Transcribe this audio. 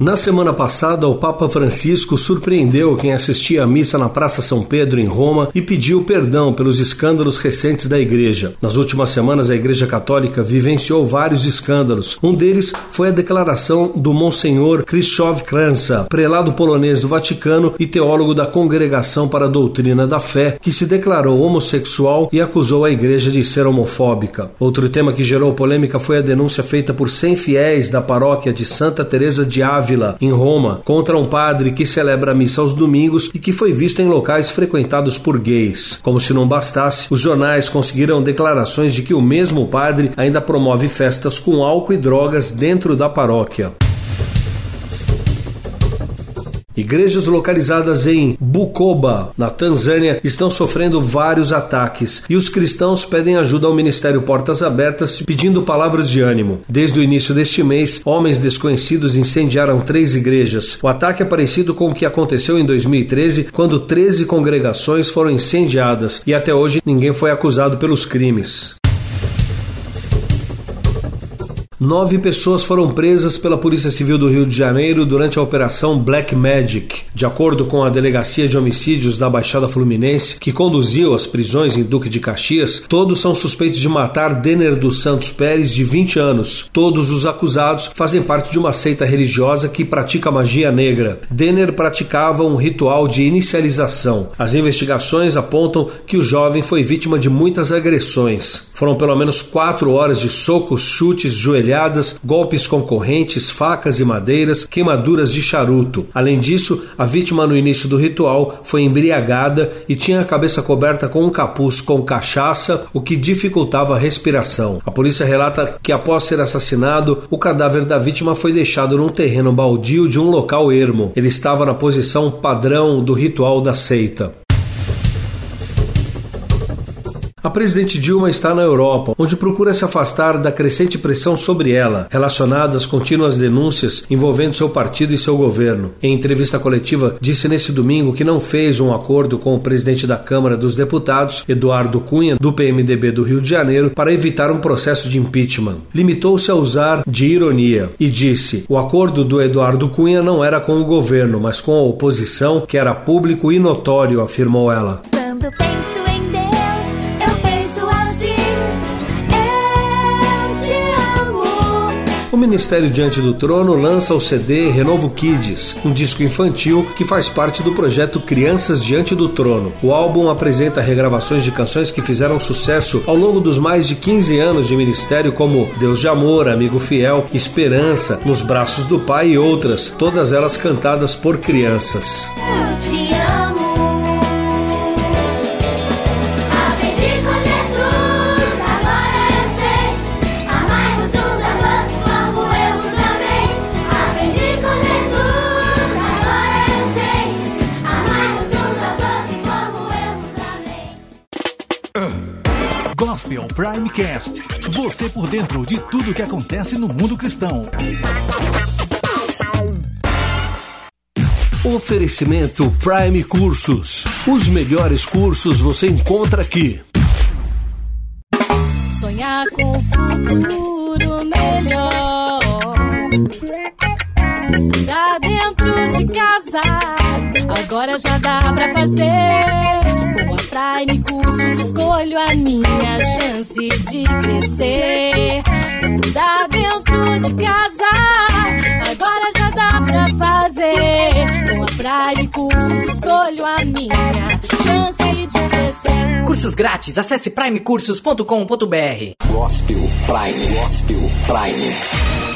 Na semana passada, o Papa Francisco surpreendeu quem assistia à missa na Praça São Pedro, em Roma, e pediu perdão pelos escândalos recentes da Igreja. Nas últimas semanas, a Igreja Católica vivenciou vários escândalos. Um deles foi a declaração do Monsenhor Krzysztof Kranza, prelado polonês do Vaticano e teólogo da Congregação para a Doutrina da Fé, que se declarou homossexual e acusou a Igreja de ser homofóbica. Outro tema que gerou polêmica foi a denúncia feita por 100 fiéis da paróquia de Santa Teresa de Ávila Ávila, em Roma, contra um padre que celebra a missa aos domingos e que foi visto em locais frequentados por gays. Como se não bastasse, os jornais conseguiram declarações de que o mesmo padre ainda promove festas com álcool e drogas dentro da paróquia. Igrejas localizadas em Bukoba, na Tanzânia, estão sofrendo vários ataques e os cristãos pedem ajuda ao Ministério Portas Abertas pedindo palavras de ânimo. Desde o início deste mês, homens desconhecidos incendiaram três igrejas. O ataque é parecido com o que aconteceu em 2013, quando 13 congregações foram incendiadas e até hoje ninguém foi acusado pelos crimes. Nove pessoas foram presas pela Polícia Civil do Rio de Janeiro durante a Operação Black Magic. De acordo com a Delegacia de Homicídios da Baixada Fluminense, que conduziu as prisões em Duque de Caxias, todos são suspeitos de matar Denner dos Santos Pérez, de 20 anos. Todos os acusados fazem parte de uma seita religiosa que pratica magia negra. Denner praticava um ritual de inicialização. As investigações apontam que o jovem foi vítima de muitas agressões. Foram pelo menos quatro horas de socos, chutes, joelhadas golpes com correntes, facas e madeiras, queimaduras de charuto. Além disso, a vítima no início do ritual foi embriagada e tinha a cabeça coberta com um capuz com cachaça, o que dificultava a respiração. A polícia relata que após ser assassinado, o cadáver da vítima foi deixado num terreno baldio de um local ermo. Ele estava na posição padrão do ritual da seita. A presidente Dilma está na Europa, onde procura se afastar da crescente pressão sobre ela, relacionada às contínuas denúncias envolvendo seu partido e seu governo. Em entrevista coletiva, disse nesse domingo que não fez um acordo com o presidente da Câmara dos Deputados, Eduardo Cunha, do PMDB do Rio de Janeiro, para evitar um processo de impeachment. Limitou-se a usar de ironia e disse: o acordo do Eduardo Cunha não era com o governo, mas com a oposição, que era público e notório, afirmou ela. Quando penso Ministério Diante do Trono lança o CD Renovo Kids, um disco infantil que faz parte do projeto Crianças Diante do Trono. O álbum apresenta regravações de canções que fizeram sucesso ao longo dos mais de 15 anos de ministério, como Deus de Amor, Amigo Fiel, Esperança, Nos Braços do Pai e outras, todas elas cantadas por crianças. Gospel Primecast. Você por dentro de tudo que acontece no mundo cristão. Oferecimento Prime Cursos. Os melhores cursos você encontra aqui. Sonhar com um futuro melhor. Estudar dentro de casa. Agora já dá pra fazer. Com a Prime Cursos escolho a minha chance de crescer. Estudar dentro de casa, agora já dá pra fazer. Com a Prime Cursos escolho a minha chance de crescer. Cursos grátis, acesse primecursos.com.br. Gospel Prime, Gospel Prime.